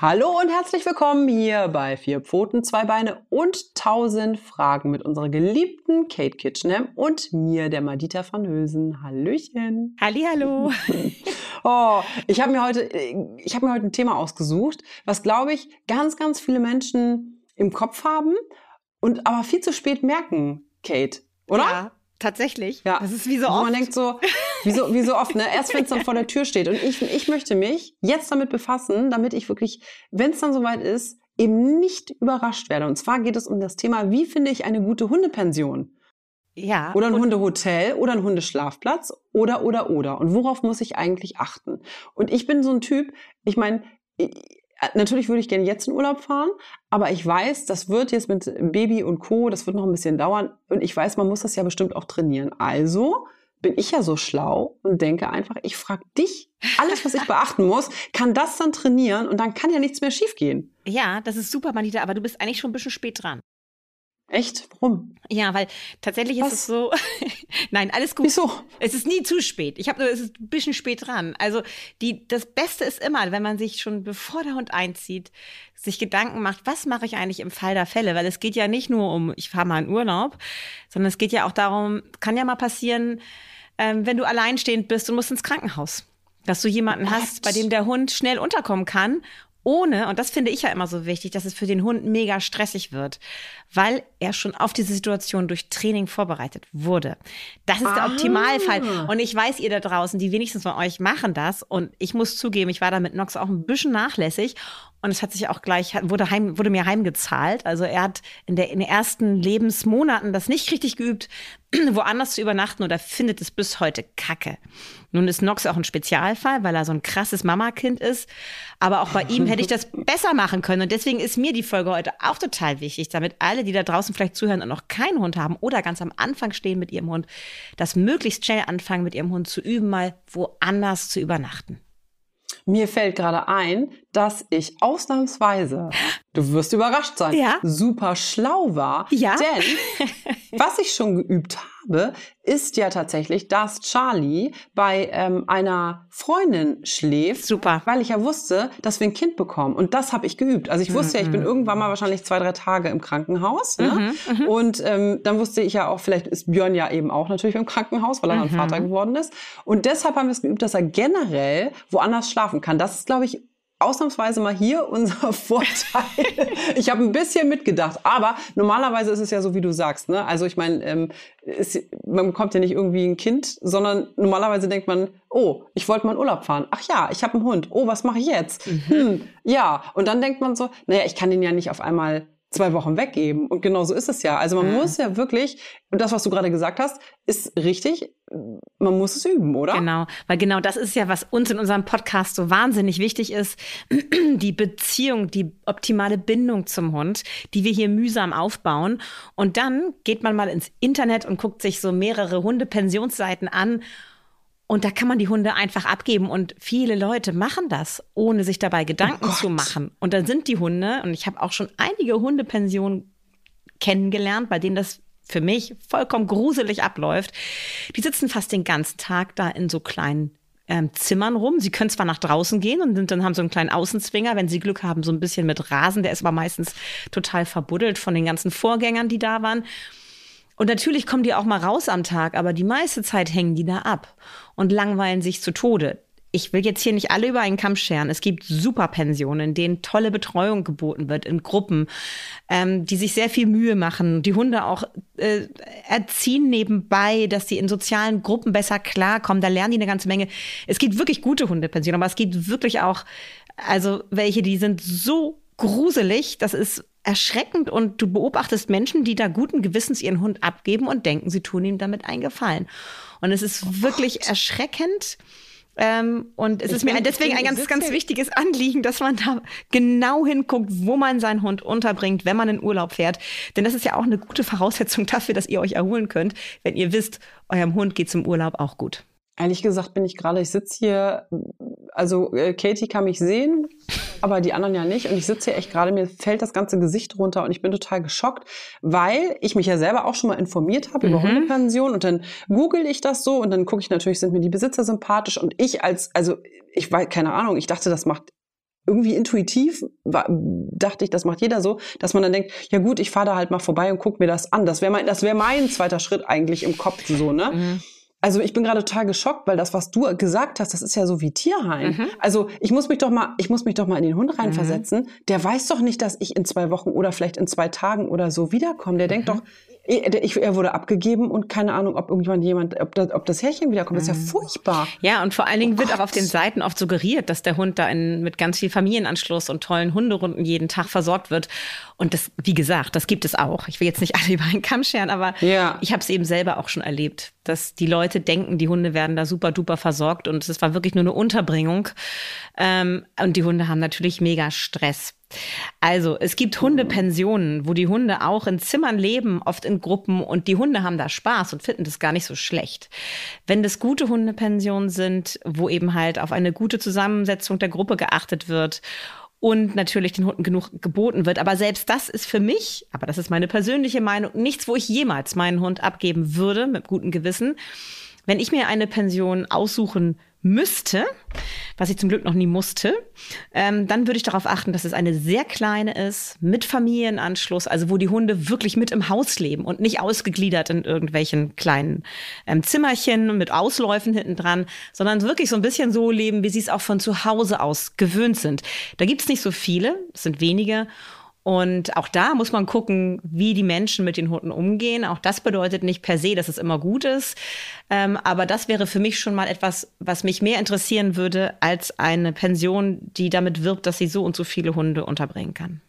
Hallo und herzlich willkommen hier bei Vier Pfoten, zwei Beine und tausend Fragen mit unserer geliebten Kate Kitchenham und mir, der Madita van Hülsen. Hallöchen. Hallihallo. oh, ich habe mir heute, ich habe mir heute ein Thema ausgesucht, was glaube ich ganz, ganz viele Menschen im Kopf haben und aber viel zu spät merken, Kate, oder? Ja, tatsächlich. Ja. Das ist wie so oft. man denkt so, wie so, wie so oft, ne? Erst wenn es dann vor der Tür steht. Und ich, ich möchte mich jetzt damit befassen, damit ich wirklich, wenn es dann soweit ist, eben nicht überrascht werde. Und zwar geht es um das Thema, wie finde ich eine gute Hundepension? ja. Oder ein und- Hundehotel oder ein Hundeschlafplatz oder, oder, oder. Und worauf muss ich eigentlich achten? Und ich bin so ein Typ, ich meine, natürlich würde ich gerne jetzt in Urlaub fahren, aber ich weiß, das wird jetzt mit Baby und Co., das wird noch ein bisschen dauern. Und ich weiß, man muss das ja bestimmt auch trainieren. Also bin ich ja so schlau und denke einfach, ich frage dich, alles, was ich beachten muss, kann das dann trainieren und dann kann ja nichts mehr schiefgehen. Ja, das ist super, Manita, aber du bist eigentlich schon ein bisschen spät dran. Echt? Warum? Ja, weil tatsächlich ist Was? es so. Nein, alles gut. Wieso? Es ist nie zu spät. Ich habe nur, es ist ein bisschen spät dran. Also die, das Beste ist immer, wenn man sich schon bevor der Hund einzieht, sich Gedanken macht, was mache ich eigentlich im Fall der Fälle? Weil es geht ja nicht nur um, ich fahre mal in Urlaub, sondern es geht ja auch darum, kann ja mal passieren, ähm, wenn du alleinstehend bist und musst ins Krankenhaus. Dass du jemanden hast, bei dem der Hund schnell unterkommen kann ohne, und das finde ich ja immer so wichtig, dass es für den Hund mega stressig wird, weil er schon auf diese Situation durch Training vorbereitet wurde. Das ist der Ah. Optimalfall. Und ich weiß, ihr da draußen, die wenigstens von euch machen das. Und ich muss zugeben, ich war da mit Nox auch ein bisschen nachlässig. Und es hat sich auch gleich, wurde, heim, wurde mir heimgezahlt. Also er hat in, der, in den ersten Lebensmonaten das nicht richtig geübt, woanders zu übernachten oder findet es bis heute kacke. Nun ist Nox auch ein Spezialfall, weil er so ein krasses Mamakind ist. Aber auch bei ihm hätte ich das besser machen können. Und deswegen ist mir die Folge heute auch total wichtig, damit alle, die da draußen vielleicht zuhören und noch keinen Hund haben oder ganz am Anfang stehen mit ihrem Hund, das möglichst schnell anfangen, mit ihrem Hund zu üben, mal woanders zu übernachten. Mir fällt gerade ein, dass ich ausnahmsweise, du wirst überrascht sein, Ja. super schlau war. Ja. Denn was ich schon geübt habe, ist ja tatsächlich, dass Charlie bei ähm, einer Freundin schläft. Super. Weil ich ja wusste, dass wir ein Kind bekommen. Und das habe ich geübt. Also ich wusste ja, ich bin irgendwann mal wahrscheinlich zwei, drei Tage im Krankenhaus. Ne? Und ähm, dann wusste ich ja auch, vielleicht ist Björn ja eben auch natürlich im Krankenhaus, weil er dann Vater geworden ist. Und deshalb haben wir es geübt, dass er generell woanders schlafen kann. Das ist, glaube ich, ausnahmsweise mal hier unser Vorteil. ich habe ein bisschen mitgedacht, aber normalerweise ist es ja so, wie du sagst. Ne? Also ich meine, ähm, ist- man bekommt ja nicht irgendwie ein Kind, sondern normalerweise denkt man, oh, ich wollte mal in Urlaub fahren. Ach ja, ich habe einen Hund. Oh, was mache ich jetzt? Hm, ja, und dann denkt man so, naja, ich kann den ja nicht auf einmal zwei Wochen weggeben. Und genau so ist es ja. Also man muss ja wirklich, und das, was du gerade gesagt hast, ist richtig, man muss es üben, oder? Genau, weil genau das ist ja, was uns in unserem Podcast so wahnsinnig wichtig ist. Die Beziehung, die optimale Bindung zum Hund, die wir hier mühsam aufbauen. Und dann geht man mal ins Internet und guckt sich so mehrere Hundepensionsseiten an. Und da kann man die Hunde einfach abgeben. Und viele Leute machen das, ohne sich dabei Gedanken Oh zu machen. Und dann sind die Hunde, und ich habe auch schon einige Hundepensionen kennengelernt, bei denen das für mich vollkommen gruselig abläuft. Die sitzen fast den ganzen Tag da in so kleinen ähm, Zimmern rum. Sie können zwar nach draußen gehen und sind, dann haben so einen kleinen Außenzwinger, wenn sie Glück haben, so ein bisschen mit Rasen. Der ist aber meistens total verbuddelt von den ganzen Vorgängern, die da waren. Und natürlich kommen die auch mal raus am Tag, aber die meiste Zeit hängen die da ab und langweilen sich zu Tode. Ich will jetzt hier nicht alle über einen Kamm scheren. Es gibt Superpensionen, in denen tolle Betreuung geboten wird in Gruppen, ähm, die sich sehr viel Mühe machen, die Hunde auch äh, erziehen nebenbei, dass die in sozialen Gruppen besser klarkommen. Da lernen die eine ganze Menge. Es gibt wirklich gute Hundepensionen, aber es gibt wirklich auch, also welche, die sind so gruselig, das ist erschreckend und du beobachtest Menschen, die da guten Gewissens ihren Hund abgeben und denken, sie tun ihm damit einen Gefallen. Und es ist wirklich erschreckend. Ähm, und es Ich ist mir deswegen ein ganz, ganz wichtiges Anliegen, dass man da genau hinguckt, wo man seinen Hund unterbringt, wenn man in Urlaub fährt. Denn das ist ja auch eine gute Voraussetzung dafür, dass ihr euch erholen könnt, wenn ihr wisst, eurem Hund geht's im Urlaub auch gut. Ehrlich gesagt bin ich gerade, ich sitze hier, also äh, Katie kann mich sehen, aber die anderen ja nicht. Und ich sitze hier echt gerade, mir fällt das ganze Gesicht runter und ich bin total geschockt, weil ich mich ja selber auch schon mal informiert habe mhm. über Hundepension und dann google ich das so und dann gucke ich natürlich, sind mir die Besitzer sympathisch und ich als, also ich weiß, keine Ahnung, ich dachte, das macht irgendwie intuitiv war, dachte ich, das macht jeder so, dass man dann denkt, ja gut, ich fahre da halt mal vorbei und guck mir das an. Das wäre mein, das wäre mein zweiter Schritt eigentlich im Kopf so, ne? Mhm. Also ich bin gerade total geschockt, weil das, was du gesagt hast, das ist ja so wie Tierheim. Mhm. Also ich muss mich doch mal, ich muss mich doch mal in den Hund reinversetzen. Mhm. Der weiß doch nicht, dass ich in zwei Wochen oder vielleicht in zwei Tagen oder so wiederkomme. Der mhm. denkt doch, ich, er wurde abgegeben und keine Ahnung, ob irgendjemand jemand, ob das, ob das Härchen wiederkommt. Das ist ja mhm. furchtbar. Ja, und vor allen Dingen oh wird auch auf den Seiten oft suggeriert, dass der Hund da in, mit ganz viel Familienanschluss und tollen Hunderunden jeden Tag versorgt wird. Und das, wie gesagt, das gibt es auch. Ich will jetzt nicht alle über einen Kamm scheren, aber ja. ich habe es eben selber auch schon erlebt, dass die Leute denken, die Hunde werden da super duper versorgt und es war wirklich nur eine Unterbringung. Ähm, und die Hunde haben natürlich mega Stress. Also, es gibt Hundepensionen, wo die Hunde auch in Zimmern leben, oft in Gruppen und die Hunde haben da Spaß und finden das gar nicht so schlecht. Wenn das gute Hundepensionen sind, wo eben halt auf eine gute Zusammensetzung der Gruppe geachtet wird und natürlich den Hunden genug geboten wird. Aber selbst das ist für mich, aber das ist meine persönliche Meinung, nichts, wo ich jemals meinen Hund abgeben würde mit gutem Gewissen. Wenn ich mir eine Pension aussuchen müsste, was ich zum Glück noch nie musste, ähm, dann würde ich darauf achten, dass es eine sehr kleine ist, mit Familienanschluss, also wo die Hunde wirklich mit im Haus leben und nicht ausgegliedert in irgendwelchen kleinen ähm, Zimmerchen mit Ausläufen hinten dran, sondern wirklich so ein bisschen so leben, wie sie es auch von zu Hause aus gewöhnt sind. Da gibt es nicht so viele, es sind wenige. Und auch da muss man gucken, wie die Menschen mit den Hunden umgehen. Auch das bedeutet nicht per se, dass es immer gut ist. Ähm, aber das wäre für mich schon mal etwas, was mich mehr interessieren würde als eine Pension, die damit wirbt, dass sie so und so viele Hunde unterbringen kann.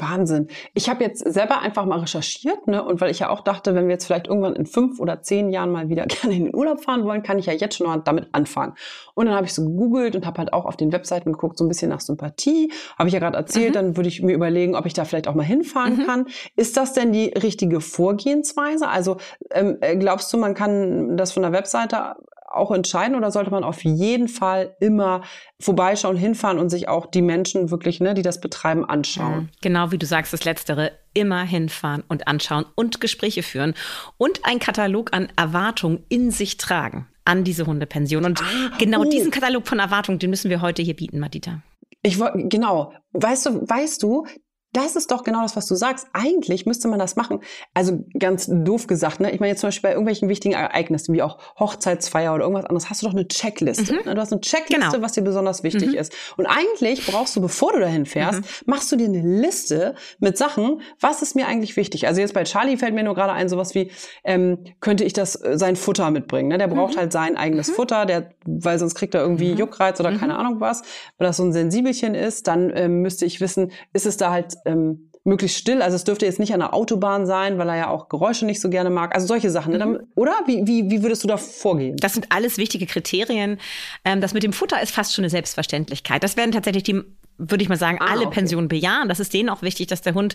Wahnsinn. Ich habe jetzt selber einfach mal recherchiert, ne? Und weil ich ja auch dachte, wenn wir jetzt vielleicht irgendwann in fünf oder zehn Jahren mal wieder gerne in den Urlaub fahren wollen, kann ich ja jetzt schon mal damit anfangen. Und dann habe ich so gegoogelt und habe halt auch auf den Webseiten geguckt, so ein bisschen nach Sympathie. Habe ich ja gerade erzählt, mhm. dann würde ich mir überlegen, ob ich da vielleicht auch mal hinfahren mhm. kann. Ist das denn die richtige Vorgehensweise? Also ähm, äh, glaubst du, man kann das von der Webseite auch entscheiden oder sollte man auf jeden Fall immer vorbeischauen, hinfahren und sich auch die Menschen wirklich, ne, die das betreiben, anschauen? Mhm. Genau wie du sagst, das Letztere, immer hinfahren und anschauen und Gespräche führen und einen Katalog an Erwartungen in sich tragen an diese Hundepension. Und ah, genau oh. diesen Katalog von Erwartungen, den müssen wir heute hier bieten, Madita. Ich wollte, genau. Weißt du, weißt du, das ist doch genau das, was du sagst. Eigentlich müsste man das machen. Also ganz doof gesagt, ne? Ich meine jetzt zum Beispiel bei irgendwelchen wichtigen Ereignissen, wie auch Hochzeitsfeier oder irgendwas anderes, hast du doch eine Checkliste. Mhm. Ne? Du hast eine Checkliste, genau. was dir besonders wichtig mhm. ist. Und eigentlich brauchst du, bevor du dahin fährst, mhm. machst du dir eine Liste mit Sachen, was ist mir eigentlich wichtig. Also jetzt bei Charlie fällt mir nur gerade ein, sowas wie, ähm, könnte ich das, äh, sein Futter mitbringen. Ne? Der braucht mhm. halt sein eigenes mhm. Futter, der, weil sonst kriegt er irgendwie mhm. Juckreiz oder keine Ahnung was. Weil das so ein Sensibelchen ist, dann ähm, müsste ich wissen, ist es da halt ähm, möglichst still. Also es dürfte jetzt nicht an der Autobahn sein, weil er ja auch Geräusche nicht so gerne mag. Also solche Sachen. Ne? Oder? Wie, wie, wie würdest du da vorgehen? Das sind alles wichtige Kriterien. Ähm, das mit dem Futter ist fast schon eine Selbstverständlichkeit. Das werden tatsächlich die würde ich mal sagen, ah, alle okay. Pensionen bejahen. Das ist denen auch wichtig, dass der Hund,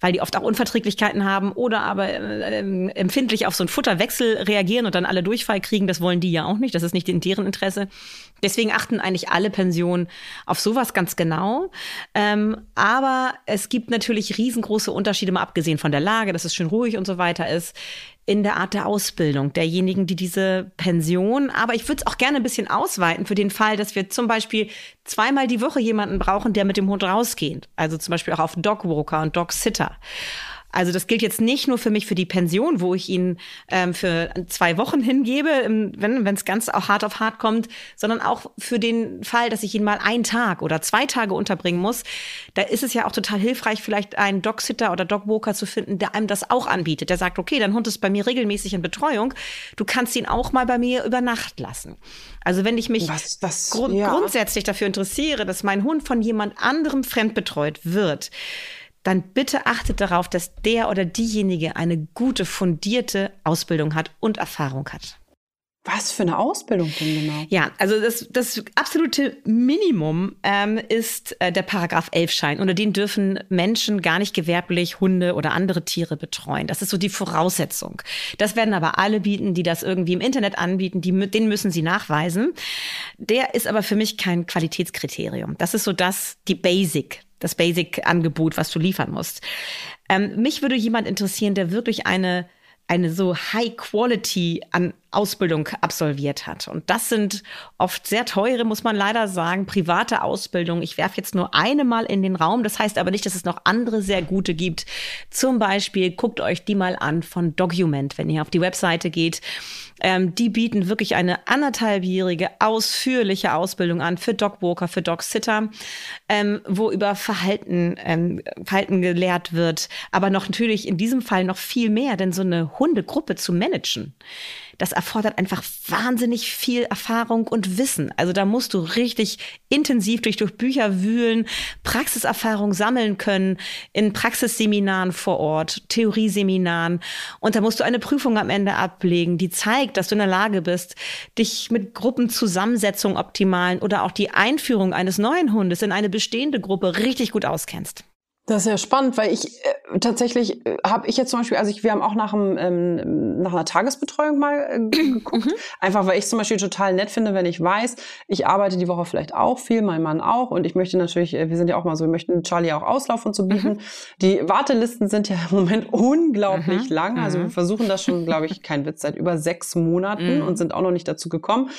weil die oft auch Unverträglichkeiten haben oder aber äh, äh, empfindlich auf so einen Futterwechsel reagieren und dann alle Durchfall kriegen, das wollen die ja auch nicht. Das ist nicht in deren Interesse. Deswegen achten eigentlich alle Pensionen auf sowas ganz genau. Ähm, aber es gibt natürlich riesengroße Unterschiede, mal abgesehen von der Lage, dass es schön ruhig und so weiter ist, in der Art der Ausbildung derjenigen, die diese Pension, aber ich würde es auch gerne ein bisschen ausweiten für den Fall, dass wir zum Beispiel zweimal die Woche jemanden brauchen, der mit dem Hund rausgeht. Also zum Beispiel auch auf Dogwalker und Dogsitter. Also das gilt jetzt nicht nur für mich für die Pension, wo ich ihn ähm, für zwei Wochen hingebe, wenn es ganz auch hart auf hart kommt, sondern auch für den Fall, dass ich ihn mal einen Tag oder zwei Tage unterbringen muss. Da ist es ja auch total hilfreich, vielleicht einen Dogsitter oder Dogwalker zu finden, der einem das auch anbietet. Der sagt, okay, dein Hund ist bei mir regelmäßig in Betreuung. Du kannst ihn auch mal bei mir über Nacht lassen. Also wenn ich mich was, was, grund ja. grundsätzlich dafür interessiere, dass mein Hund von jemand anderem fremdbetreut wird, dann bitte achtet darauf, dass der oder diejenige eine gute, fundierte Ausbildung hat und Erfahrung hat. Was für eine Ausbildung denn genau? Ja, also das, das absolute Minimum ähm, ist äh, der Paragraph 11-Schein. Unter den dürfen Menschen gar nicht gewerblich Hunde oder andere Tiere betreuen. Das ist so die Voraussetzung. Das werden aber alle bieten, die das irgendwie im Internet anbieten. Die, den müssen sie nachweisen. Der ist aber für mich kein Qualitätskriterium. Das ist so das, die Basic, das Basic-Angebot, was du liefern musst. Ähm, mich würde jemand interessieren, der wirklich eine eine so High Quality an Ausbildung absolviert hat. Und das sind oft sehr teure, muss man leider sagen, private Ausbildungen. Ich werfe jetzt nur eine mal in den Raum. Das heißt aber nicht, dass es noch andere sehr gute gibt. Zum Beispiel guckt euch die mal an von Document, wenn ihr auf die Webseite geht. Ähm, die bieten wirklich eine anderthalbjährige, ausführliche Ausbildung an für Dogwalker, für Dogsitter, ähm, wo über Verhalten, ähm, Verhalten gelehrt wird. Aber noch natürlich in diesem Fall noch viel mehr, denn so eine Hundegruppe zu managen das erfordert einfach wahnsinnig viel Erfahrung und Wissen. Also da musst du richtig intensiv durch, durch Bücher wühlen, Praxiserfahrung sammeln können, in Praxisseminaren vor Ort, Theorieseminaren. Und da musst du eine Prüfung am Ende ablegen, die zeigt, dass du in der Lage bist, dich mit Gruppenzusammensetzung optimalen oder auch die Einführung eines neuen Hundes in eine bestehende Gruppe richtig gut auskennst. Das ist ja spannend, weil ich äh, tatsächlich äh, habe ich jetzt zum Beispiel, also ich, wir haben auch nach, einem, ähm, nach einer Tagesbetreuung mal äh, geguckt, mhm. einfach weil ich zum Beispiel total nett finde, wenn ich weiß, ich arbeite die Woche vielleicht auch viel, mein Mann auch und ich möchte natürlich, äh, wir sind ja auch mal so, wir möchten Charlie auch Auslauf und so bieten. Mhm. Die Wartelisten sind ja im Moment unglaublich mhm. lang, also wir mhm. versuchen das schon, glaube ich, kein Witz, seit über sechs Monaten mhm. und sind auch noch nicht dazu gekommen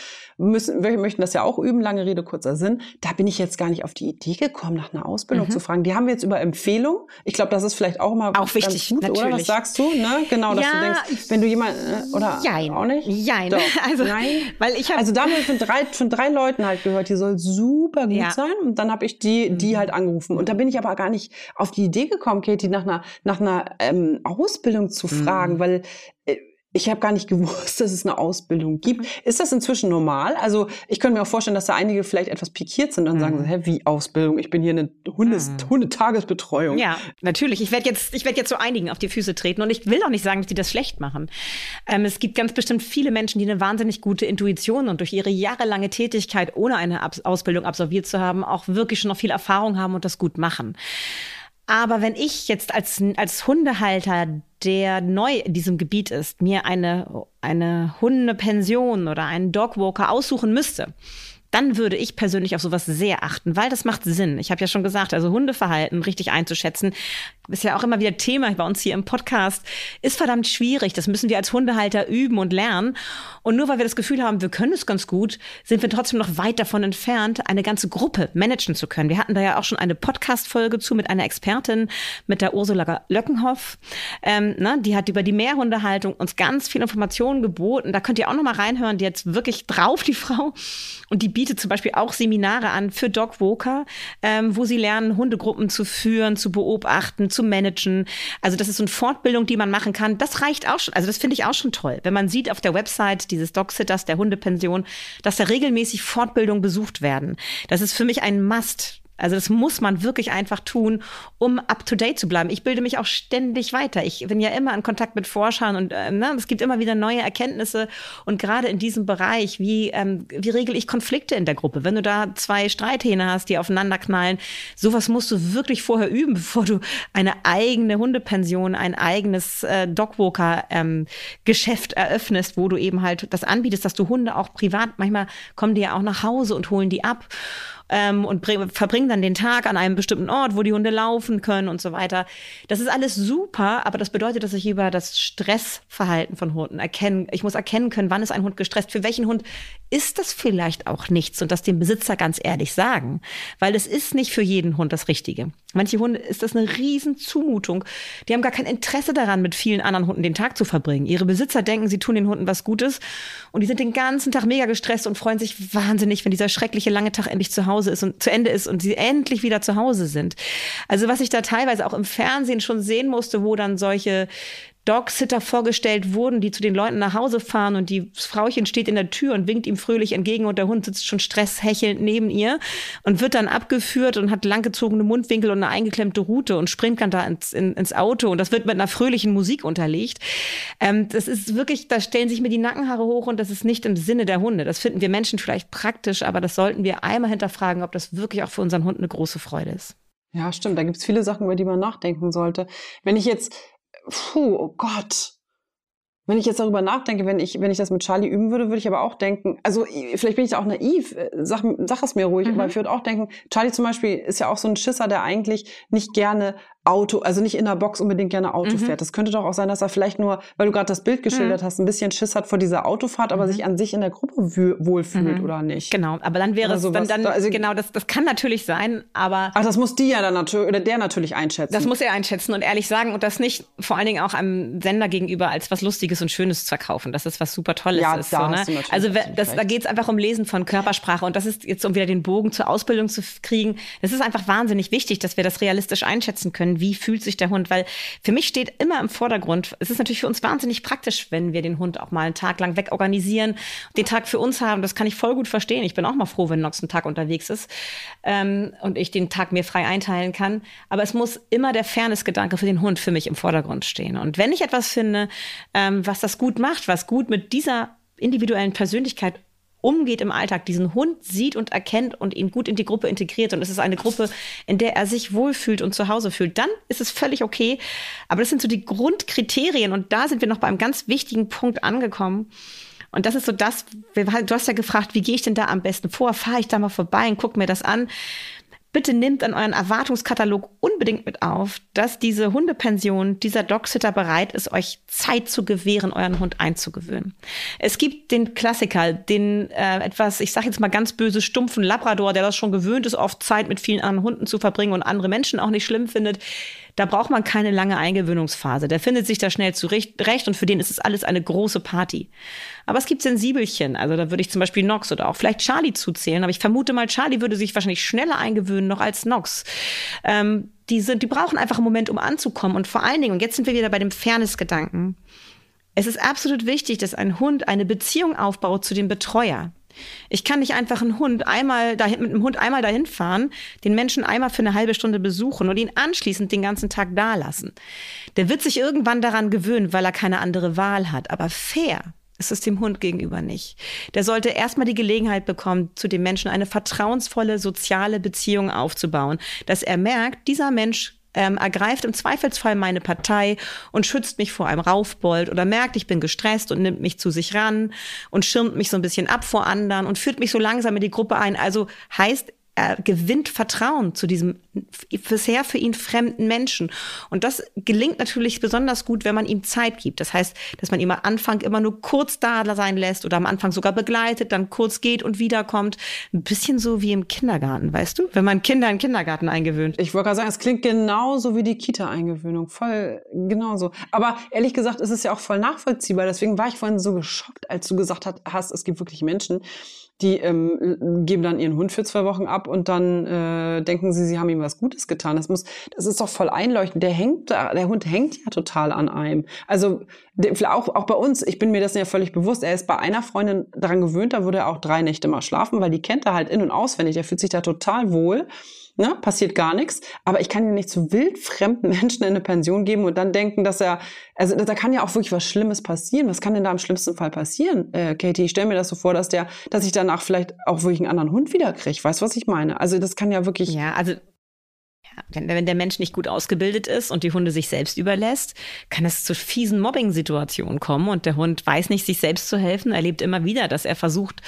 müssen, wir möchten das ja auch üben, lange Rede, kurzer Sinn. Da bin ich jetzt gar nicht auf die Idee gekommen, nach einer Ausbildung mhm. zu fragen. Die haben wir jetzt über Empfehlung. Ich glaube, das ist vielleicht auch mal auch wichtig, gut, natürlich. oder? Was sagst du? Ne? Genau, dass ja, du denkst, wenn du jemand äh, oder jein. auch nicht? Jein. Doch. Also, Nein. Weil ich also da haben wir von drei, von drei Leuten halt gehört, die soll super gut ja. sein. Und dann habe ich die, die mhm. halt angerufen. Und da bin ich aber gar nicht auf die Idee gekommen, Katie, nach einer, nach einer ähm, Ausbildung zu fragen, mhm. weil äh, ich habe gar nicht gewusst, dass es eine Ausbildung gibt. Mhm. Ist das inzwischen normal? Also ich könnte mir auch vorstellen, dass da einige vielleicht etwas pikiert sind und mhm. sagen, hä, wie Ausbildung? Ich bin hier eine Hundes mhm. Hundetagesbetreuung. Ja, natürlich. Ich werde jetzt, ich werde jetzt so einigen auf die Füße treten und ich will auch nicht sagen, dass die das schlecht machen. Ähm, es gibt ganz bestimmt viele Menschen, die eine wahnsinnig gute Intuition und durch ihre jahrelange Tätigkeit, ohne eine Ab Ausbildung absolviert zu haben, auch wirklich schon noch viel Erfahrung haben und das gut machen. Aber wenn ich jetzt als, als Hundehalter, der neu in diesem Gebiet ist, mir eine, eine Hundepension oder einen Dogwalker aussuchen müsste, dann würde ich persönlich auf sowas sehr achten, weil das macht Sinn. Ich habe ja schon gesagt, also Hundeverhalten richtig einzuschätzen, ist ja auch immer wieder Thema bei uns hier im Podcast, ist verdammt schwierig. Das müssen wir als Hundehalter üben und lernen. Und nur weil wir das Gefühl haben, wir können es ganz gut, sind wir trotzdem noch weit davon entfernt, eine ganze Gruppe managen zu können. Wir hatten da ja auch schon eine Podcast-Folge zu mit einer Expertin, mit der Ursula Löckenhoff. Ähm, ne, die hat über die Mehrhundehaltung uns ganz viel Informationen geboten. Da könnt ihr auch noch mal reinhören. Die jetzt wirklich drauf, die Frau. Und die bietet zum Beispiel auch Seminare an für Dogwalker, ähm, wo sie lernen, Hundegruppen zu führen, zu beobachten, zu managen. Also das ist so eine Fortbildung, die man machen kann. Das reicht auch schon. Also das finde ich auch schon toll. Wenn man sieht auf der Website dieses Dogsitters, der Hundepension, dass da regelmäßig Fortbildungen besucht werden. Das ist für mich ein Must. Also das muss man wirklich einfach tun, um up-to-date zu bleiben. Ich bilde mich auch ständig weiter. Ich bin ja immer in Kontakt mit Forschern und äh, ne, es gibt immer wieder neue Erkenntnisse. Und gerade in diesem Bereich, wie, ähm, wie regel ich Konflikte in der Gruppe? Wenn du da zwei Streithähne hast, die aufeinander knallen, sowas musst du wirklich vorher üben, bevor du eine eigene Hundepension, ein eigenes äh, Dogwalker-Geschäft ähm, eröffnest, wo du eben halt das anbietest, dass du Hunde auch privat, manchmal kommen die ja auch nach Hause und holen die ab ähm, und verbringen dann den Tag an einem bestimmten Ort, wo die Hunde laufen können und so weiter. Das ist alles super, aber das bedeutet, dass ich über das Stressverhalten von Hunden erkennen, ich muss erkennen können, wann ist ein Hund gestresst, für welchen Hund ist das vielleicht auch nichts und das dem Besitzer ganz ehrlich sagen, weil es ist nicht für jeden Hund das Richtige. Manche Hunde ist das eine Riesenzumutung. Die haben gar kein Interesse daran, mit vielen anderen Hunden den Tag zu verbringen. Ihre Besitzer denken, sie tun den Hunden was Gutes und die sind den ganzen Tag mega gestresst und freuen sich wahnsinnig, wenn dieser schreckliche lange Tag endlich zu Hause ist und zu Ende ist und sie endlich wieder zu Hause sind. Also was ich da teilweise auch im Fernsehen schon sehen musste, wo dann solche Dogsitter vorgestellt wurden, die zu den Leuten nach Hause fahren und die Frauchen steht in der Tür und winkt ihm fröhlich entgegen und der Hund sitzt schon stresshechelnd neben ihr und wird dann abgeführt und hat langgezogene Mundwinkel und eine eingeklemmte Rute und springt dann da ins, in, ins Auto und das wird mit einer fröhlichen Musik unterlegt. Ähm, das ist wirklich, da stellen sich mir die Nackenhaare hoch und das ist nicht im Sinne der Hunde. Das finden wir Menschen vielleicht praktisch, aber das sollten wir einmal hinterfragen, ob das wirklich auch für unseren Hund eine große Freude ist. Ja, stimmt. Da gibt es viele Sachen, über die man nachdenken sollte. Wenn ich jetzt puh, oh Gott. Wenn ich jetzt darüber nachdenke, wenn ich, wenn ich das mit Charlie üben würde, würde ich aber auch denken, also vielleicht bin ich da auch naiv, äh, sag, sag es mir ruhig, mhm. aber ich würde auch denken, Charlie zum Beispiel ist ja auch so ein Schisser, der eigentlich nicht gerne Auto, also nicht in der Box unbedingt gerne Auto mhm. fährt. Das könnte doch auch sein, dass er vielleicht nur, weil du gerade das Bild geschildert mhm. hast, ein bisschen Schiss hat vor dieser Autofahrt, aber mhm. sich an sich in der Gruppe wohlfühlt mhm. oder nicht. Genau, aber dann wäre es dann, dann also, genau, das, das kann natürlich sein, aber. Ach, das muss die ja dann natürlich, oder der natürlich einschätzen. Das muss er einschätzen und ehrlich sagen und das nicht vor allen Dingen auch einem Sender gegenüber als was Lustiges und Schönes zu verkaufen. Das ist was super Tolles ja, ist. So, ne? Also das, da geht es einfach um Lesen von Körpersprache und das ist jetzt, um wieder den Bogen zur Ausbildung zu kriegen, das ist einfach wahnsinnig wichtig, dass wir das realistisch einschätzen können. Wie fühlt sich der Hund, weil für mich steht immer im Vordergrund, es ist natürlich für uns wahnsinnig praktisch, wenn wir den Hund auch mal einen Tag lang wegorganisieren, den Tag für uns haben, das kann ich voll gut verstehen. Ich bin auch mal froh, wenn Nox einen Tag unterwegs ist ähm, und ich den Tag mir frei einteilen kann. Aber es muss immer der Fairness-Gedanke für den Hund für mich im Vordergrund stehen. Und wenn ich etwas finde, ähm, was das gut macht, was gut mit dieser individuellen Persönlichkeit umgeht im Alltag, diesen Hund sieht und erkennt und ihn gut in die Gruppe integriert und es ist eine Gruppe, in der er sich wohlfühlt und zu Hause fühlt, dann ist es völlig okay. Aber das sind so die Grundkriterien und da sind wir noch bei einem ganz wichtigen Punkt angekommen. Und das ist so das, du hast ja gefragt, wie gehe ich denn da am besten vor? Fahre ich da mal vorbei und gucke mir das an? Bitte nehmt an euren Erwartungskatalog unbedingt mit auf, dass diese Hundepension, dieser Dogsitter bereit ist, euch Zeit zu gewähren, euren Hund einzugewöhnen. Es gibt den Klassiker, den äh, etwas, ich sage jetzt mal ganz böse, stumpfen Labrador, der das schon gewöhnt ist, oft Zeit mit vielen anderen Hunden zu verbringen und andere Menschen auch nicht schlimm findet. Da braucht man keine lange Eingewöhnungsphase. Der findet sich da schnell zurecht und für den ist es alles eine große Party. Aber es gibt Sensibelchen. Also da würde ich zum Beispiel Nox oder auch vielleicht Charlie zuzählen. Aber ich vermute mal, Charlie würde sich wahrscheinlich schneller eingewöhnen noch als Nox. Ähm, die, sind, die brauchen einfach einen Moment, um anzukommen. Und vor allen Dingen, und jetzt sind wir wieder bei dem Fairness-Gedanken. Es ist absolut wichtig, dass ein Hund eine Beziehung aufbaut zu dem Betreuer. Ich kann nicht einfach einen Hund einmal dahin, mit einem Hund einmal dahin fahren, den Menschen einmal für eine halbe Stunde besuchen und ihn anschließend den ganzen Tag dalassen. Der wird sich irgendwann daran gewöhnen, weil er keine andere Wahl hat. Aber fair ist es dem Hund gegenüber nicht. Der sollte erstmal die Gelegenheit bekommen, zu dem Menschen eine vertrauensvolle soziale Beziehung aufzubauen, dass er merkt, dieser Mensch ähm, ergreift im Zweifelsfall meine Partei und schützt mich vor einem Raufbold oder merkt, ich bin gestresst und nimmt mich zu sich ran und schirmt mich so ein bisschen ab vor anderen und führt mich so langsam in die Gruppe ein. Also heißt, er gewinnt Vertrauen zu diesem bisher für ihn fremden Menschen. Und das gelingt natürlich besonders gut, wenn man ihm Zeit gibt. Das heißt, dass man ihm am Anfang immer nur kurz da sein lässt oder am Anfang sogar begleitet, dann kurz geht und wiederkommt. Ein bisschen so wie im Kindergarten, weißt du? Wenn man Kinder in den Kindergarten eingewöhnt. Ich wollte gerade sagen, es klingt genauso wie die Kita-Eingewöhnung. Voll genauso. Aber ehrlich gesagt ist es ja auch voll nachvollziehbar. Deswegen war ich vorhin so geschockt, als du gesagt hast, es gibt wirklich Menschen, die ähm, geben dann ihren Hund für zwei Wochen ab und dann äh, denken sie, sie haben ihm was Gutes getan. Das muss, das ist doch voll einleuchtend. Der hängt, der Hund hängt ja total an einem. Also auch auch bei uns. Ich bin mir das ja völlig bewusst. Er ist bei einer Freundin daran gewöhnt, da würde er auch drei Nächte mal schlafen, weil die kennt er halt in und auswendig. Der fühlt sich da total wohl ne, passiert gar nichts. Aber ich kann ihn nicht zu wildfremden Menschen in eine Pension geben und dann denken, dass er, also da kann ja auch wirklich was Schlimmes passieren. Was kann denn da im schlimmsten Fall passieren, äh, Katie? Ich stelle mir das so vor, dass der, dass ich danach vielleicht auch wirklich einen anderen Hund wiederkriege. Weißt du, was ich meine? Also das kann ja wirklich. Ja, also wenn, wenn der Mensch nicht gut ausgebildet ist und die Hunde sich selbst überlässt, kann es zu fiesen Mobbing-Situationen kommen und der Hund weiß nicht, sich selbst zu helfen, erlebt immer wieder, dass er versucht,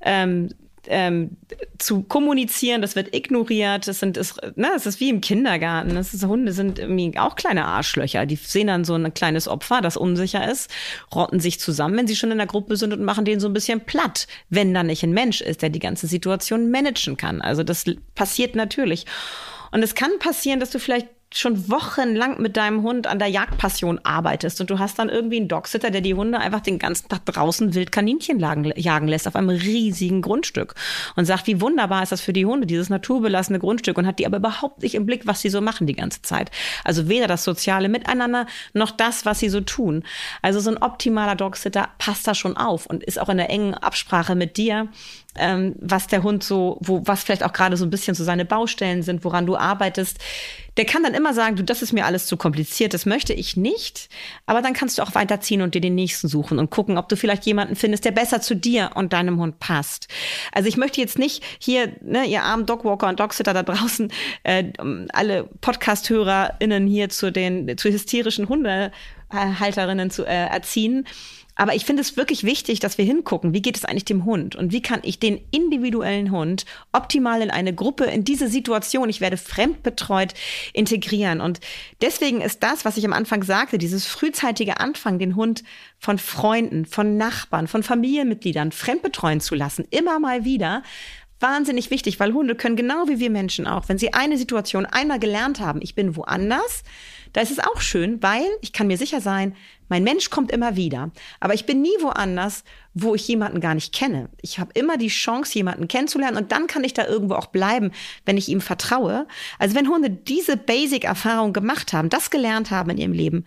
ähm, ähm, zu kommunizieren, das wird ignoriert. Das sind, ist, ne, das ist wie im Kindergarten. Das ist, Hunde sind irgendwie auch kleine Arschlöcher. Die sehen dann so ein kleines Opfer, das unsicher ist, rotten sich zusammen, wenn sie schon in der Gruppe sind und machen den so ein bisschen platt, wenn da nicht ein Mensch ist, der die ganze Situation managen kann. Also das passiert natürlich. Und es kann passieren, dass du vielleicht schon wochenlang mit deinem Hund an der Jagdpassion arbeitest und du hast dann irgendwie einen Dogsitter, der die Hunde einfach den ganzen Tag draußen wild Kaninchen jagen lässt auf einem riesigen Grundstück und sagt, wie wunderbar ist das für die Hunde, dieses naturbelassene Grundstück und hat die aber überhaupt nicht im Blick, was sie so machen die ganze Zeit. Also weder das soziale Miteinander noch das, was sie so tun. Also so ein optimaler Dogsitter passt da schon auf und ist auch in der engen Absprache mit dir ähm, was der Hund so, wo, was vielleicht auch gerade so ein bisschen so seine Baustellen sind, woran du arbeitest. Der kann dann immer sagen, du, das ist mir alles zu kompliziert, das möchte ich nicht. Aber dann kannst du auch weiterziehen und dir den nächsten suchen und gucken, ob du vielleicht jemanden findest, der besser zu dir und deinem Hund passt. Also ich möchte jetzt nicht hier, ne, ihr armen Dogwalker und Dogsitter da draußen, äh, alle Podcast-HörerInnen hier zu den, zu hysterischen Hundehalterinnen zu äh, erziehen. Aber ich finde es wirklich wichtig, dass wir hingucken, wie geht es eigentlich dem Hund und wie kann ich den individuellen Hund optimal in eine Gruppe, in diese Situation, ich werde fremdbetreut, integrieren. Und deswegen ist das, was ich am Anfang sagte, dieses frühzeitige Anfangen, den Hund von Freunden, von Nachbarn, von Familienmitgliedern fremdbetreuen zu lassen, immer mal wieder, wahnsinnig wichtig, weil Hunde können genau wie wir Menschen auch, wenn sie eine Situation einmal gelernt haben, ich bin woanders, da ist es auch schön, weil ich kann mir sicher sein, mein Mensch kommt immer wieder. Aber ich bin nie woanders, wo ich jemanden gar nicht kenne. Ich habe immer die Chance, jemanden kennenzulernen und dann kann ich da irgendwo auch bleiben, wenn ich ihm vertraue. Also wenn Hunde diese Basic-Erfahrung gemacht haben, das gelernt haben in ihrem Leben,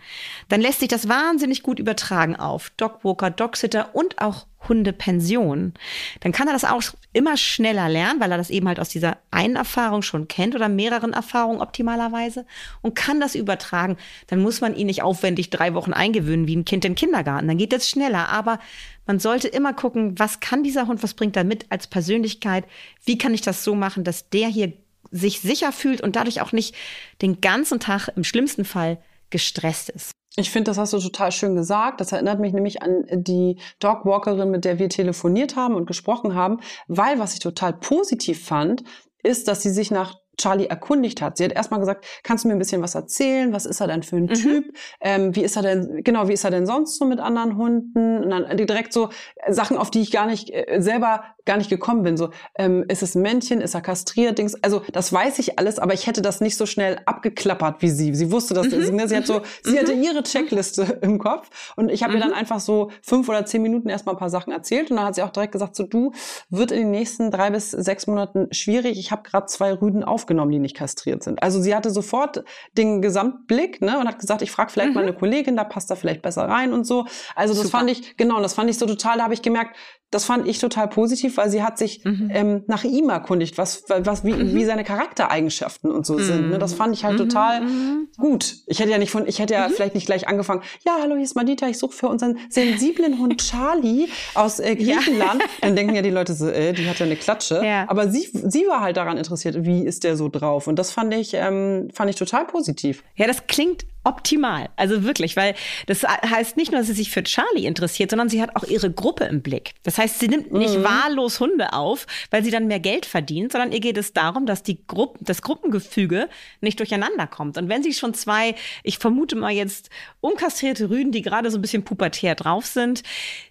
dann lässt sich das wahnsinnig gut übertragen auf Dogwalker, Dogsitter und auch Hundepension. Dann kann er das auch immer schneller lernen, weil er das eben halt aus dieser einen Erfahrung schon kennt oder mehreren Erfahrungen optimalerweise und kann das übertragen. Dann muss man ihn nicht aufwendig drei Wochen eingewöhnen wie ein Kind im Kindergarten. Dann geht das schneller. Aber man sollte immer gucken, was kann dieser Hund, was bringt er mit als Persönlichkeit? Wie kann ich das so machen, dass der hier sich sicher fühlt und dadurch auch nicht den ganzen Tag im schlimmsten Fall gestresst ist. Ich finde, das hast du total schön gesagt. Das erinnert mich nämlich an die Dogwalkerin, mit der wir telefoniert haben und gesprochen haben, weil was ich total positiv fand, ist, dass sie sich nach Charlie erkundigt hat. Sie hat erstmal gesagt, kannst du mir ein bisschen was erzählen? Was ist er denn für ein mhm. Typ? Ähm, wie ist er denn, genau, wie ist er denn sonst so mit anderen Hunden? Und dann direkt so Sachen, auf die ich gar nicht äh, selber gar nicht gekommen bin. So, ähm, ist es ein Männchen, ist er kastriert, Dings. Also das weiß ich alles, aber ich hätte das nicht so schnell abgeklappert wie sie. Sie wusste das. Mhm. Ne? Sie hat so, sie hatte mhm. ihre Checkliste im Kopf und ich habe mhm. ihr dann einfach so fünf oder zehn Minuten erstmal ein paar Sachen erzählt und dann hat sie auch direkt gesagt, so du wird in den nächsten drei bis sechs Monaten schwierig. Ich habe gerade zwei Rüden aufgenommen, die nicht kastriert sind. Also sie hatte sofort den Gesamtblick ne, und hat gesagt, ich frage vielleicht mhm. mal eine Kollegin, da passt da vielleicht besser rein und so. Also das Super. fand ich, genau, das fand ich so total, da habe ich gemerkt, das fand ich total positiv, weil sie hat sich mhm. ähm, nach ihm erkundigt, was, was wie, mhm. wie seine Charaktereigenschaften und so mhm. sind. Ne? Das fand ich halt mhm. total mhm. gut. Ich hätte ja nicht von, ich hätte ja mhm. vielleicht nicht gleich angefangen. Ja, hallo, hier ist Madita, ich suche für unseren sensiblen Hund Charlie aus äh, Griechenland. Ja. Dann denken ja die Leute so, äh, die hat ja eine Klatsche. Ja. Aber sie, sie war halt daran interessiert, wie ist der so drauf? Und das fand ich, ähm, fand ich total positiv. Ja, das klingt optimal. Also wirklich, weil das heißt nicht nur, dass sie sich für Charlie interessiert, sondern sie hat auch ihre Gruppe im Blick. Das heißt, sie nimmt nicht mhm. wahllos Hunde auf, weil sie dann mehr Geld verdient, sondern ihr geht es darum, dass die Gruppen, das Gruppengefüge nicht durcheinander kommt. Und wenn sie schon zwei, ich vermute mal jetzt unkastrierte Rüden, die gerade so ein bisschen pubertär drauf sind,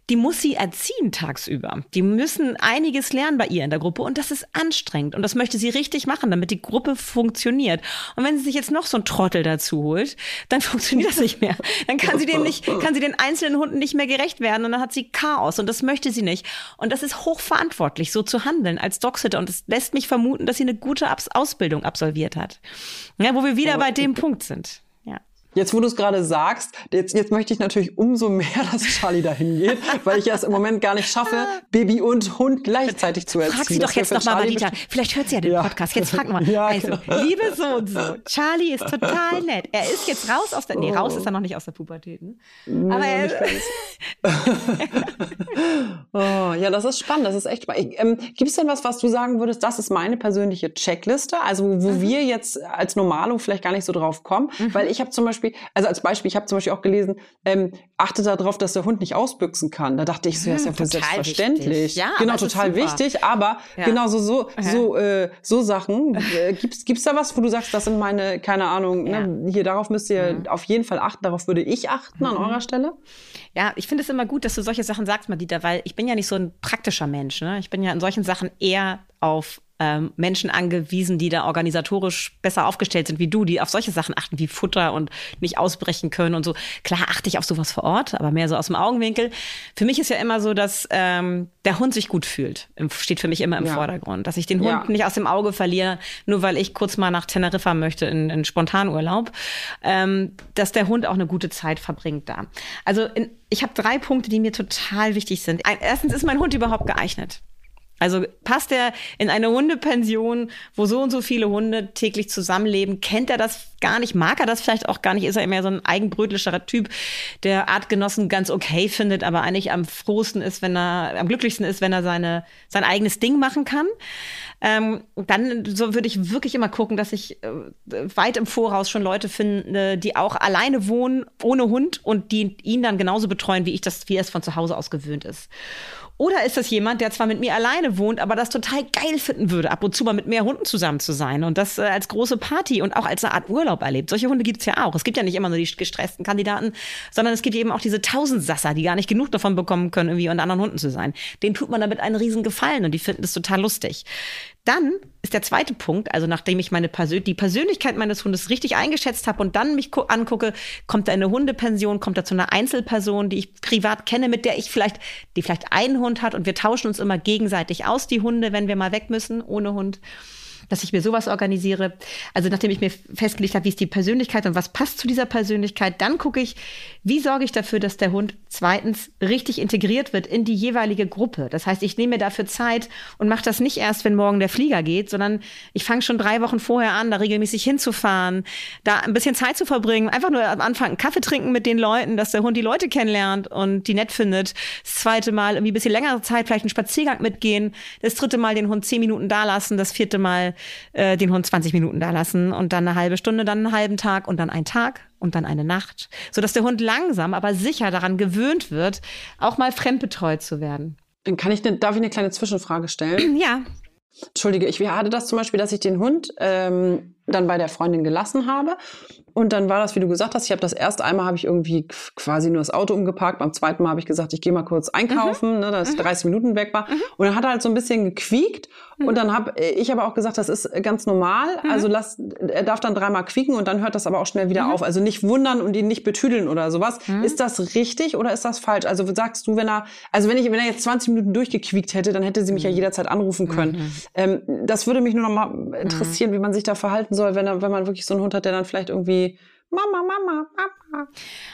die muss sie erziehen tagsüber. Die müssen einiges lernen bei ihr in der Gruppe und das ist anstrengend und das möchte sie richtig machen, damit die Gruppe funktioniert. Und wenn sie sich jetzt noch so einen Trottel dazu holt, dann funktioniert das nicht mehr. Dann kann sie dem nicht, kann sie den einzelnen Hunden nicht mehr gerecht werden und dann hat sie Chaos und das möchte sie nicht. Und das ist hochverantwortlich, so zu handeln als Dogsitter und das lässt mich vermuten, dass sie eine gute Ausbildung absolviert hat. Ja, wo wir wieder bei dem Punkt sind. Jetzt, wo du es gerade sagst, jetzt, jetzt möchte ich natürlich umso mehr, dass Charlie dahin geht, weil ich es im Moment gar nicht schaffe, Baby und Hund gleichzeitig zu erziehen. Frag sie doch jetzt nochmal, Marita. Vielleicht hört sie ja den ja. Podcast. Jetzt frag mal. Ja, also, genau. liebe so und so, Charlie ist total nett. Er ist jetzt raus aus der, nee, raus ist er noch nicht aus der Pubertät. Ne? Aber nee, er, oh, ja, das ist spannend. Das ist echt spannend. Ähm, Gibt es denn was, was du sagen würdest, das ist meine persönliche Checkliste? Also, wo mhm. wir jetzt als Normalo vielleicht gar nicht so drauf kommen. Mhm. Weil ich habe zum Beispiel Beispiel, also als Beispiel, ich habe zum Beispiel auch gelesen, ähm, achte darauf, dass der Hund nicht ausbüchsen kann. Da dachte ich so, ja, ist ja hm, selbstverständlich. Ja, genau, total wichtig, aber ja. genau so, so, so, äh, so Sachen. Äh, gibt's, gibt's da was, wo du sagst, das sind meine, keine Ahnung, ne, ja. ne, hier darauf müsst ihr mhm. auf jeden Fall achten, darauf würde ich achten an mhm. eurer Stelle? Ja, ich finde es immer gut, dass du solche Sachen sagst, Madita, weil ich bin ja nicht so ein praktischer Mensch. Ne? Ich bin ja in solchen Sachen eher auf ähm, Menschen angewiesen, die da organisatorisch besser aufgestellt sind wie du, die auf solche Sachen achten wie Futter und nicht ausbrechen können und so. Klar achte ich auf sowas vor Ort, aber mehr so aus dem Augenwinkel. Für mich ist ja immer so, dass ähm, der Hund sich gut fühlt. Steht für mich immer im ja. Vordergrund. Dass ich den Hund ja. nicht aus dem Auge verliere, nur weil ich kurz mal nach Teneriffa möchte in, in Spontanurlaub. Ähm, dass der Hund auch eine gute Zeit verbringt da. Also in, ich habe drei Punkte, die mir total wichtig sind. Erstens ist mein Hund überhaupt geeignet. Also passt er in eine Hundepension, wo so und so viele Hunde täglich zusammenleben? Kennt er das gar nicht? Mag er das vielleicht auch gar nicht? Ist er mehr so ein eigenbrötlischerer Typ, der Artgenossen ganz okay findet, aber eigentlich am frohsten ist, wenn er, am glücklichsten ist, wenn er seine, sein eigenes Ding machen kann? Ähm, dann so würde ich wirklich immer gucken, dass ich äh, weit im Voraus schon Leute finde, die auch alleine wohnen, ohne Hund und die ihn dann genauso betreuen, wie ich das, wie er es von zu Hause aus gewöhnt ist. Oder ist das jemand, der zwar mit mir alleine wohnt, aber das total geil finden würde, ab und zu mal mit mehr Hunden zusammen zu sein und das äh, als große Party und auch als eine Art Urlaub erlebt. Solche Hunde gibt es ja auch. Es gibt ja nicht immer nur die gestressten Kandidaten, sondern es gibt eben auch diese Tausendsasser, die gar nicht genug davon bekommen können, irgendwie unter anderen Hunden zu sein. Denen tut man damit einen riesen Gefallen und die finden das total lustig. Dann ist der zweite Punkt, also nachdem ich meine Persön die Persönlichkeit meines Hundes richtig eingeschätzt habe und dann mich angucke, kommt da eine Hundepension, kommt da zu einer Einzelperson, die ich privat kenne, mit der ich vielleicht, die vielleicht einen Hund hat und wir tauschen uns immer gegenseitig aus, die Hunde, wenn wir mal weg müssen, ohne Hund dass ich mir sowas organisiere. Also nachdem ich mir festgelegt habe, wie ist die Persönlichkeit und was passt zu dieser Persönlichkeit, dann gucke ich, wie sorge ich dafür, dass der Hund zweitens richtig integriert wird in die jeweilige Gruppe. Das heißt, ich nehme mir dafür Zeit und mache das nicht erst, wenn morgen der Flieger geht, sondern ich fange schon drei Wochen vorher an, da regelmäßig hinzufahren, da ein bisschen Zeit zu verbringen, einfach nur am Anfang einen Kaffee trinken mit den Leuten, dass der Hund die Leute kennenlernt und die nett findet. Das zweite Mal irgendwie ein bisschen längere Zeit, vielleicht einen Spaziergang mitgehen. Das dritte Mal den Hund zehn Minuten da lassen. Das vierte Mal äh, den Hund 20 Minuten da lassen und dann eine halbe Stunde, dann einen halben Tag und dann einen Tag und dann eine Nacht, sodass der Hund langsam, aber sicher daran gewöhnt wird, auch mal fremdbetreut zu werden. Dann kann ich, ne, darf ich eine kleine Zwischenfrage stellen? Ja. Entschuldige, ich hatte das zum Beispiel, dass ich den Hund ähm, dann bei der Freundin gelassen habe. Und dann war das, wie du gesagt hast, ich habe das erste einmal habe ich irgendwie quasi nur das Auto umgeparkt. Beim zweiten Mal habe ich gesagt, ich gehe mal kurz einkaufen, mhm. ne, dass mhm. 30 Minuten weg war. Mhm. Und dann hat er halt so ein bisschen gequiekt. Mhm. Und dann habe ich aber auch gesagt, das ist ganz normal. Mhm. Also lass, er darf dann dreimal quieken und dann hört das aber auch schnell wieder mhm. auf. Also nicht wundern und ihn nicht betüdeln oder sowas. Ist das richtig oder ist das falsch? Also sagst du, wenn er, also wenn ich, wenn er jetzt 20 Minuten durchgequiekt hätte, dann hätte sie mich ja jederzeit anrufen können. Ähm, das würde mich nur noch mal interessieren, wie man sich da verhalten soll, wenn, er, wenn man wirklich so einen Hund hat, der dann vielleicht irgendwie Mama, Mama, Mama.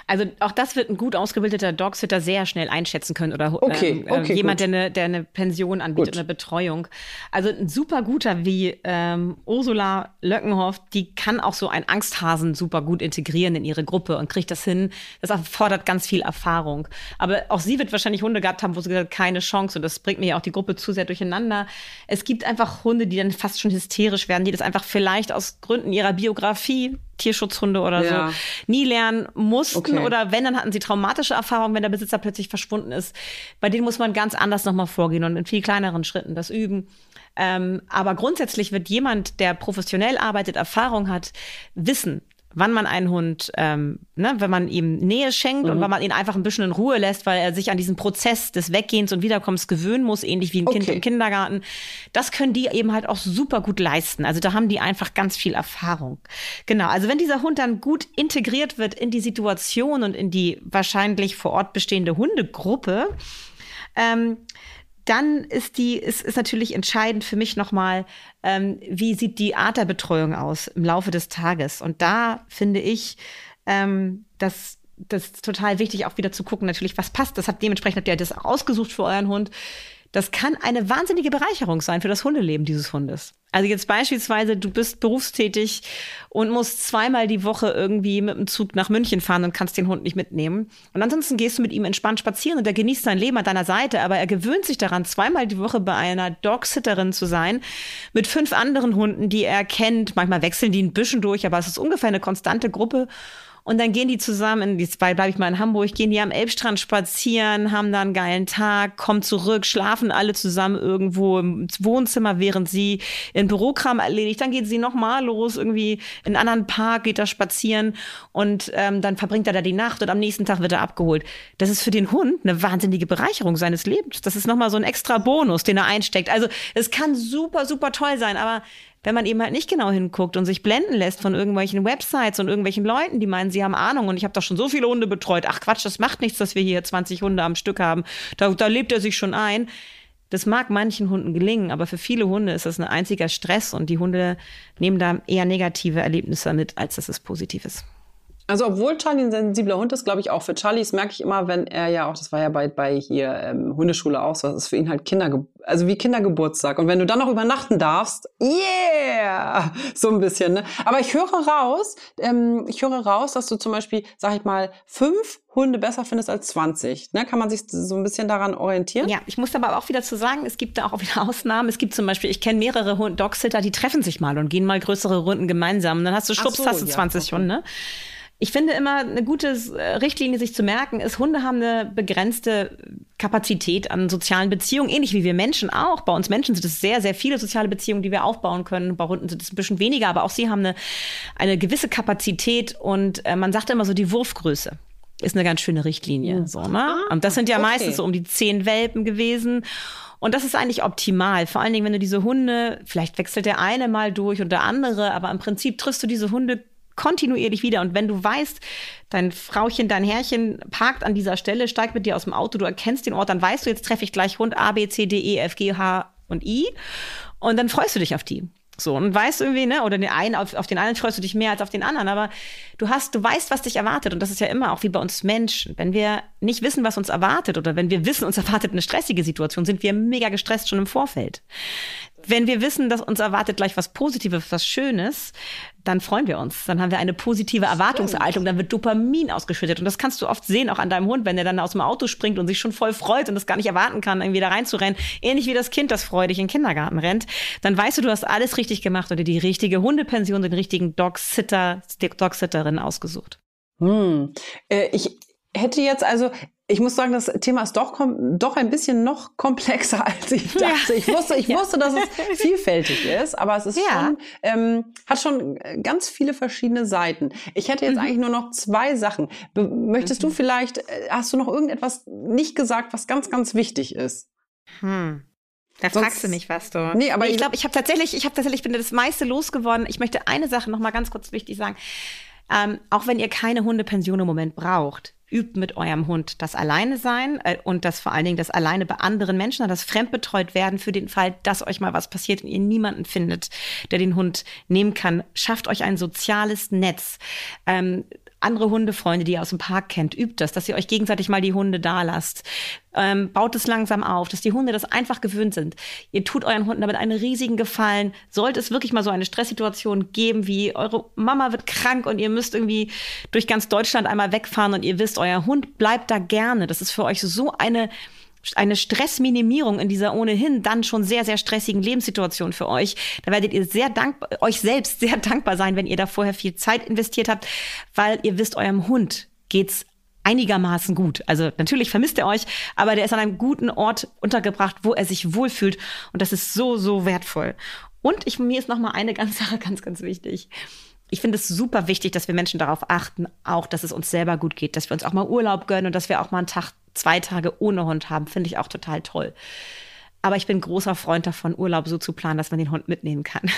Also auch das wird ein gut ausgebildeter Dogsitter sehr schnell einschätzen können oder okay, ähm, okay, jemand, der eine, der eine Pension anbietet, gut. eine Betreuung. Also ein super guter wie ähm, Ursula Löckenhoff, die kann auch so einen Angsthasen super gut integrieren in ihre Gruppe und kriegt das hin. Das erfordert ganz viel Erfahrung. Aber auch sie wird wahrscheinlich Hunde gehabt haben, wo sie gesagt hat, keine Chance. Und das bringt mir ja auch die Gruppe zu sehr durcheinander. Es gibt einfach Hunde, die dann fast schon hysterisch werden, die das einfach vielleicht aus Gründen ihrer Biografie Tierschutzhunde oder ja. so nie lernen mussten okay. oder wenn, dann hatten sie traumatische Erfahrungen, wenn der Besitzer plötzlich verschwunden ist. Bei denen muss man ganz anders nochmal vorgehen und in viel kleineren Schritten das üben. Ähm, aber grundsätzlich wird jemand, der professionell arbeitet, Erfahrung hat, wissen, wann man einen Hund, ähm, ne, wenn man ihm Nähe schenkt mhm. und wann man ihn einfach ein bisschen in Ruhe lässt, weil er sich an diesen Prozess des Weggehens und Wiederkommens gewöhnen muss, ähnlich wie ein okay. Kind im Kindergarten. Das können die eben halt auch super gut leisten. Also da haben die einfach ganz viel Erfahrung. Genau. Also wenn dieser Hund dann gut integriert wird in die Situation und in die wahrscheinlich vor Ort bestehende Hundegruppe, ähm, dann ist die, ist, ist natürlich entscheidend für mich nochmal, ähm, wie sieht die Art der Betreuung aus im Laufe des Tages. Und da finde ich, ähm, dass das ist total wichtig, auch wieder zu gucken, natürlich, was passt. Das hat dementsprechend habt ihr das ausgesucht für euren Hund. Das kann eine wahnsinnige Bereicherung sein für das Hundeleben dieses Hundes. Also jetzt beispielsweise, du bist berufstätig und musst zweimal die Woche irgendwie mit dem Zug nach München fahren und kannst den Hund nicht mitnehmen. Und ansonsten gehst du mit ihm entspannt spazieren und er genießt sein Leben an deiner Seite, aber er gewöhnt sich daran, zweimal die Woche bei einer Dogsitterin zu sein, mit fünf anderen Hunden, die er kennt. Manchmal wechseln die ein bisschen durch, aber es ist ungefähr eine konstante Gruppe. Und dann gehen die zusammen, die zwei bleibe ich mal in Hamburg, gehen die am Elbstrand spazieren, haben da einen geilen Tag, kommen zurück, schlafen alle zusammen irgendwo im Wohnzimmer, während sie ihren Bürokram erledigt. Dann geht sie nochmal los, irgendwie in einen anderen Park, geht da spazieren und ähm, dann verbringt er da die Nacht und am nächsten Tag wird er abgeholt. Das ist für den Hund eine wahnsinnige Bereicherung seines Lebens. Das ist nochmal so ein extra Bonus, den er einsteckt. Also es kann super, super toll sein, aber wenn man eben halt nicht genau hinguckt und sich blenden lässt von irgendwelchen Websites und irgendwelchen Leuten, die meinen, sie haben Ahnung und ich habe doch schon so viele Hunde betreut. Ach Quatsch, das macht nichts, dass wir hier 20 Hunde am Stück haben. Da, da lebt er sich schon ein. Das mag manchen Hunden gelingen, aber für viele Hunde ist das ein einziger Stress und die Hunde nehmen da eher negative Erlebnisse mit, als dass es positiv ist. Also obwohl Charlie ein sensibler Hund ist, glaube ich auch für Charlie, das merke ich immer, wenn er ja auch, das war ja bei, bei hier ähm, Hundeschule auch so, das ist für ihn halt Kinder, also wie Kindergeburtstag. Und wenn du dann noch übernachten darfst, yeah, so ein bisschen. Ne? Aber ich höre raus, ähm, ich höre raus, dass du zum Beispiel, sag ich mal, fünf Hunde besser findest als 20. Ne? Kann man sich so ein bisschen daran orientieren? Ja, ich muss aber auch wieder zu sagen, es gibt da auch wieder Ausnahmen. Es gibt zum Beispiel, ich kenne mehrere Dogsitter, die treffen sich mal und gehen mal größere Runden gemeinsam. Und dann hast du schwupps, so, hast du 20 ja, okay. Hunde. Ich finde immer eine gute äh, Richtlinie, sich zu merken, ist, Hunde haben eine begrenzte Kapazität an sozialen Beziehungen, ähnlich wie wir Menschen auch. Bei uns Menschen sind es sehr, sehr viele soziale Beziehungen, die wir aufbauen können. Bei Hunden sind es ein bisschen weniger, aber auch sie haben eine, eine gewisse Kapazität und äh, man sagt immer so die Wurfgröße ist eine ganz schöne Richtlinie. Mhm. So, ne? Und das sind ja okay. meistens so um die zehn Welpen gewesen. Und das ist eigentlich optimal. Vor allen Dingen, wenn du diese Hunde, vielleicht wechselt der eine mal durch und der andere, aber im Prinzip triffst du diese Hunde kontinuierlich wieder. Und wenn du weißt, dein Frauchen, dein Herrchen parkt an dieser Stelle, steigt mit dir aus dem Auto, du erkennst den Ort, dann weißt du, jetzt treffe ich gleich Hund A, B, C, D, E, F, G, H und I. Und dann freust du dich auf die. So, und weißt irgendwie, ne, oder den einen, auf, auf den einen freust du dich mehr als auf den anderen, aber du hast, du weißt, was dich erwartet. Und das ist ja immer auch wie bei uns Menschen. Wenn wir nicht wissen, was uns erwartet, oder wenn wir wissen, uns erwartet eine stressige Situation, sind wir mega gestresst schon im Vorfeld. Wenn wir wissen, dass uns erwartet gleich was Positives, was Schönes, dann freuen wir uns. Dann haben wir eine positive Erwartungshaltung, dann wird Dopamin ausgeschüttet. Und das kannst du oft sehen, auch an deinem Hund, wenn er dann aus dem Auto springt und sich schon voll freut und das gar nicht erwarten kann, irgendwie da reinzurennen. Ähnlich wie das Kind, das freudig in den Kindergarten rennt. Dann weißt du, du hast alles richtig gemacht oder die richtige Hundepension, den richtigen Dog-Sitter, Dog-Sitterin ausgesucht. Hm. Äh, ich hätte jetzt also, ich muss sagen, das Thema ist doch, doch ein bisschen noch komplexer, als ich dachte. Ja. Ich wusste, ich ja. wusste, dass es vielfältig ist, aber es ist ja. schon, ähm, hat schon ganz viele verschiedene Seiten. Ich hätte jetzt mhm. eigentlich nur noch zwei Sachen. Be möchtest mhm. du vielleicht, äh, hast du noch irgendetwas nicht gesagt, was ganz, ganz wichtig ist? Hm. Da Sonst, fragst du mich was, du. Nee, aber ich glaube, ich habe tatsächlich, ich habe tatsächlich, bin das meiste losgeworden. Ich möchte eine Sache noch mal ganz kurz wichtig sagen. Ähm, auch wenn ihr keine Hundepension im Moment braucht, übt mit eurem Hund das Alleine sein äh, und das vor allen Dingen das Alleine bei anderen Menschen, das fremdbetreut werden für den Fall, dass euch mal was passiert und ihr niemanden findet, der den Hund nehmen kann. Schafft euch ein soziales Netz. Ähm, andere Hundefreunde, die ihr aus dem Park kennt, übt das, dass ihr euch gegenseitig mal die Hunde da lasst. Ähm, baut es langsam auf, dass die Hunde das einfach gewöhnt sind. Ihr tut euren Hunden damit einen riesigen Gefallen. Sollte es wirklich mal so eine Stresssituation geben, wie eure Mama wird krank und ihr müsst irgendwie durch ganz Deutschland einmal wegfahren und ihr wisst, euer Hund bleibt da gerne. Das ist für euch so eine eine Stressminimierung in dieser ohnehin dann schon sehr, sehr stressigen Lebenssituation für euch. Da werdet ihr sehr dankbar, euch selbst sehr dankbar sein, wenn ihr da vorher viel Zeit investiert habt, weil ihr wisst, eurem Hund geht's einigermaßen gut. Also natürlich vermisst er euch, aber der ist an einem guten Ort untergebracht, wo er sich wohlfühlt und das ist so so wertvoll. Und ich mir ist noch mal eine ganz Sache ganz ganz wichtig. Ich finde es super wichtig, dass wir Menschen darauf achten, auch dass es uns selber gut geht, dass wir uns auch mal Urlaub gönnen und dass wir auch mal einen Tag zwei Tage ohne Hund haben, finde ich auch total toll. Aber ich bin großer Freund davon, Urlaub so zu planen, dass man den Hund mitnehmen kann.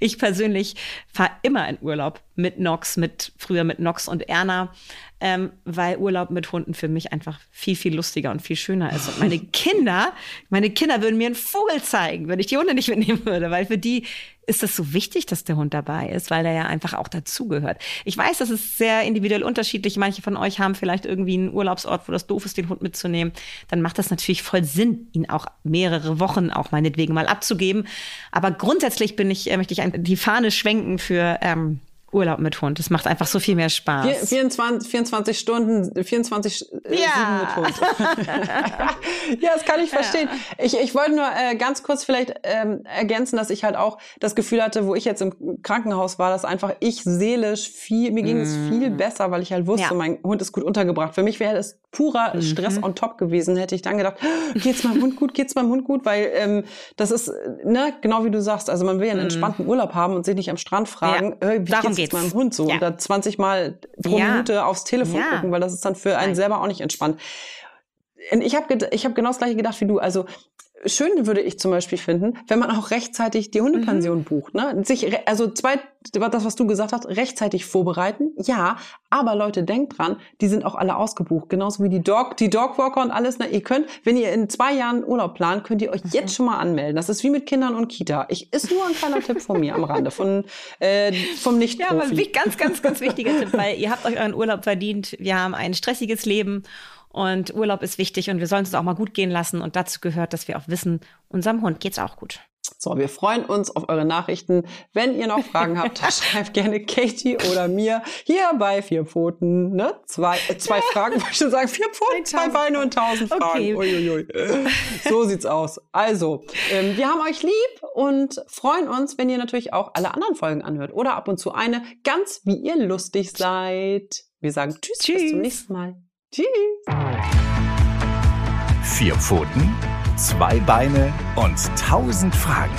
Ich persönlich fahre immer in Urlaub mit Nox, mit früher mit Nox und Erna, ähm, weil Urlaub mit Hunden für mich einfach viel, viel lustiger und viel schöner ist. Und meine Kinder, meine Kinder würden mir einen Vogel zeigen, wenn ich die Hunde nicht mitnehmen würde, weil für die ist es so wichtig, dass der Hund dabei ist, weil er ja einfach auch dazugehört. Ich weiß, das ist sehr individuell unterschiedlich. Manche von euch haben vielleicht irgendwie einen Urlaubsort, wo das doof ist, den Hund mitzunehmen. Dann macht das natürlich voll Sinn, ihn auch mehrere Wochen auch meinetwegen mal abzugeben. Aber grundsätzlich bin ich, äh, möchte ich die Fahne schwenken für ähm, Urlaub mit Hund. Es macht einfach so viel mehr Spaß. 24, 24 Stunden, 24 äh, ja. mit Hund. ja, das kann ich verstehen. Ja. Ich, ich wollte nur äh, ganz kurz vielleicht ähm, ergänzen, dass ich halt auch das Gefühl hatte, wo ich jetzt im Krankenhaus war, dass einfach ich seelisch viel, mir ging es mm. viel besser, weil ich halt wusste, ja. mein Hund ist gut untergebracht. Für mich wäre das purer mhm. Stress on top gewesen, hätte ich dann gedacht, geht's meinem Hund gut, geht's meinem Hund gut, weil ähm, das ist, ne, genau wie du sagst, also man will ja einen mhm. entspannten Urlaub haben und sich nicht am Strand fragen, ja. äh, wie Darum geht's, geht's meinem Hund so? Ja. Oder 20 Mal pro ja. Minute aufs Telefon ja. gucken, weil das ist dann für einen Nein. selber auch nicht entspannt. Ich habe ich hab genau das gleiche gedacht wie du. Also schön würde ich zum Beispiel finden, wenn man auch rechtzeitig die Hundepension mhm. bucht. Ne? Sich, also zwei, das, was du gesagt hast, rechtzeitig vorbereiten, ja, aber Leute, denkt dran, die sind auch alle ausgebucht, genauso wie die Dog, die Dogwalker und alles. Ne? Ihr könnt, wenn ihr in zwei Jahren Urlaub plant, könnt ihr euch mhm. jetzt schon mal anmelden. Das ist wie mit Kindern und Kita. Ich ist nur ein kleiner Tipp von mir am Rande, von äh, vom nicht Ja, aber ganz, ganz, ganz wichtiger Tipp, weil ihr habt euch euren Urlaub verdient. Wir haben ein stressiges Leben und Urlaub ist wichtig und wir sollen es auch mal gut gehen lassen. Und dazu gehört, dass wir auch wissen, unserem Hund geht's auch gut. So, wir freuen uns auf eure Nachrichten. Wenn ihr noch Fragen habt, schreibt gerne Katie oder mir hier bei Vier Pfoten. Ne? Zwei, äh, zwei Fragen, wollte ich schon sagen. Vier Pfoten, zwei Beine und tausend Fragen. Okay. Uiuiui. So sieht's aus. Also, ähm, wir haben euch lieb und freuen uns, wenn ihr natürlich auch alle anderen Folgen anhört oder ab und zu eine, ganz wie ihr lustig seid. Wir sagen Tschüss, Tschüss. bis zum nächsten Mal. Tschüss. Vier Pfoten, zwei Beine und tausend Fragen.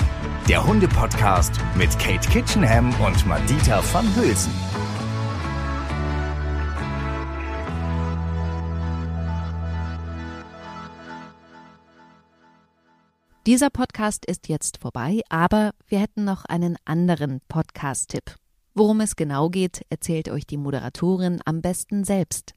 Der Hunde-Podcast mit Kate Kitchenham und Madita van Hülsen. Dieser Podcast ist jetzt vorbei, aber wir hätten noch einen anderen Podcast-Tipp. Worum es genau geht, erzählt euch die Moderatorin am besten selbst.